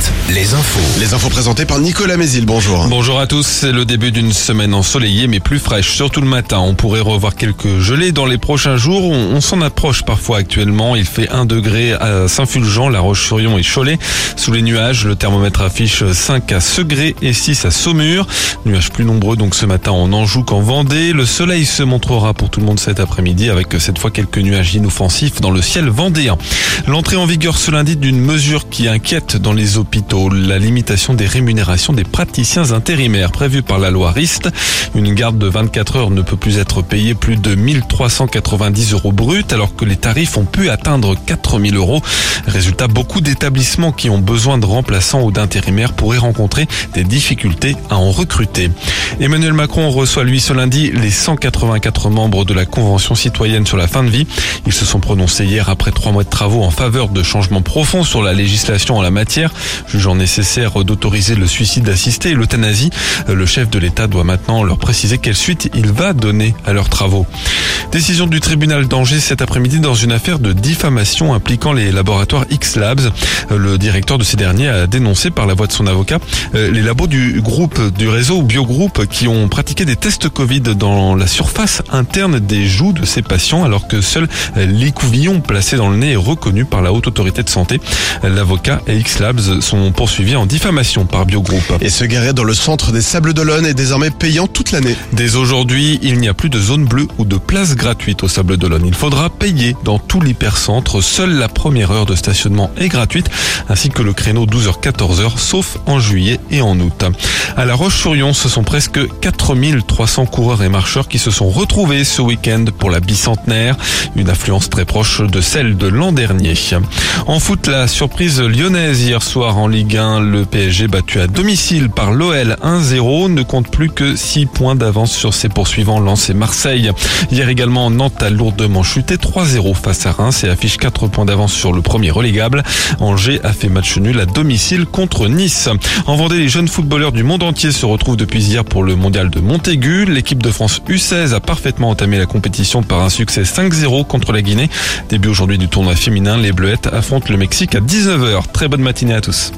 Night. Les infos. Les infos présentées par Nicolas Mézil, bonjour. Bonjour à tous, c'est le début d'une semaine ensoleillée mais plus fraîche, surtout le matin. On pourrait revoir quelques gelées dans les prochains jours. On, on s'en approche parfois actuellement. Il fait 1 degré à Saint-Fulgent, La Roche-sur-Yon et Cholet. Sous les nuages, le thermomètre affiche 5 à Segré et 6 à Saumur. Nuages plus nombreux donc ce matin en Anjou qu'en Vendée. Le soleil se montrera pour tout le monde cet après-midi avec cette fois quelques nuages inoffensifs dans le ciel vendéen. L'entrée en vigueur ce lundi d'une mesure qui inquiète dans les hôpitaux, la limitation des rémunérations des praticiens intérimaires prévue par la loi RIST. Une garde de 24 heures ne peut plus être payée plus de 1390 euros bruts alors que les tarifs ont pu atteindre 4000 euros. Résultat, beaucoup d'établissements qui ont besoin de remplaçants ou d'intérimaires pourraient rencontrer des difficultés à en recruter. Emmanuel Macron reçoit lui ce lundi les 184 membres de la Convention citoyenne sur la fin de vie. Ils se sont prononcés hier après trois mois de travaux en faveur de changements profonds sur la législation en la matière, jugeant nécessaire d'autoriser le suicide assisté et l'euthanasie. Le chef de l'État doit maintenant leur préciser quelle suite il va donner à leurs travaux. Décision du tribunal d'Angers cet après-midi dans une affaire de diffamation impliquant les laboratoires X-Labs. Le directeur de ces derniers a dénoncé par la voix de son avocat euh, les labos du groupe du réseau Biogroupe qui ont pratiqué des tests Covid dans la surface interne des joues de ces patients alors que seul l'écouvillon placé dans le nez est reconnu par la haute autorité de santé. L'avocat et X-Labs sont poursuivis en diffamation par Biogroup. Et se garer dans le centre des Sables d'Olonne est désormais payant toute l'année. Dès aujourd'hui, il n'y a plus de zone bleue ou de place gratuite au Sable d'Olonne. Il faudra payer dans tout l'hypercentre. Seule la première heure de stationnement est gratuite, ainsi que le créneau 12h-14h, sauf en juillet et en août. À La Roche-sur-Yon, ce sont presque 4300 coureurs et marcheurs qui se sont retrouvés ce week-end pour la bicentenaire, une affluence très proche de celle de l'an dernier. En foot, la surprise lyonnaise hier soir en Ligue 1, le PSG battu à domicile par l'OL 1-0 ne compte plus que 6 points d'avance sur ses poursuivants Lens et Marseille. Hier également, Nantes a lourdement chuté 3-0 face à Reims et affiche 4 points d'avance sur le premier relégable. Angers a fait match nul à domicile contre Nice. En Vendée, les jeunes footballeurs du monde entier se retrouvent depuis hier pour le mondial de Montaigu. L'équipe de France U16 a parfaitement entamé la compétition par un succès 5-0 contre la Guinée. Début aujourd'hui du tournoi féminin, les Bleuettes affrontent le Mexique à 19h. Très bonne matinée à tous.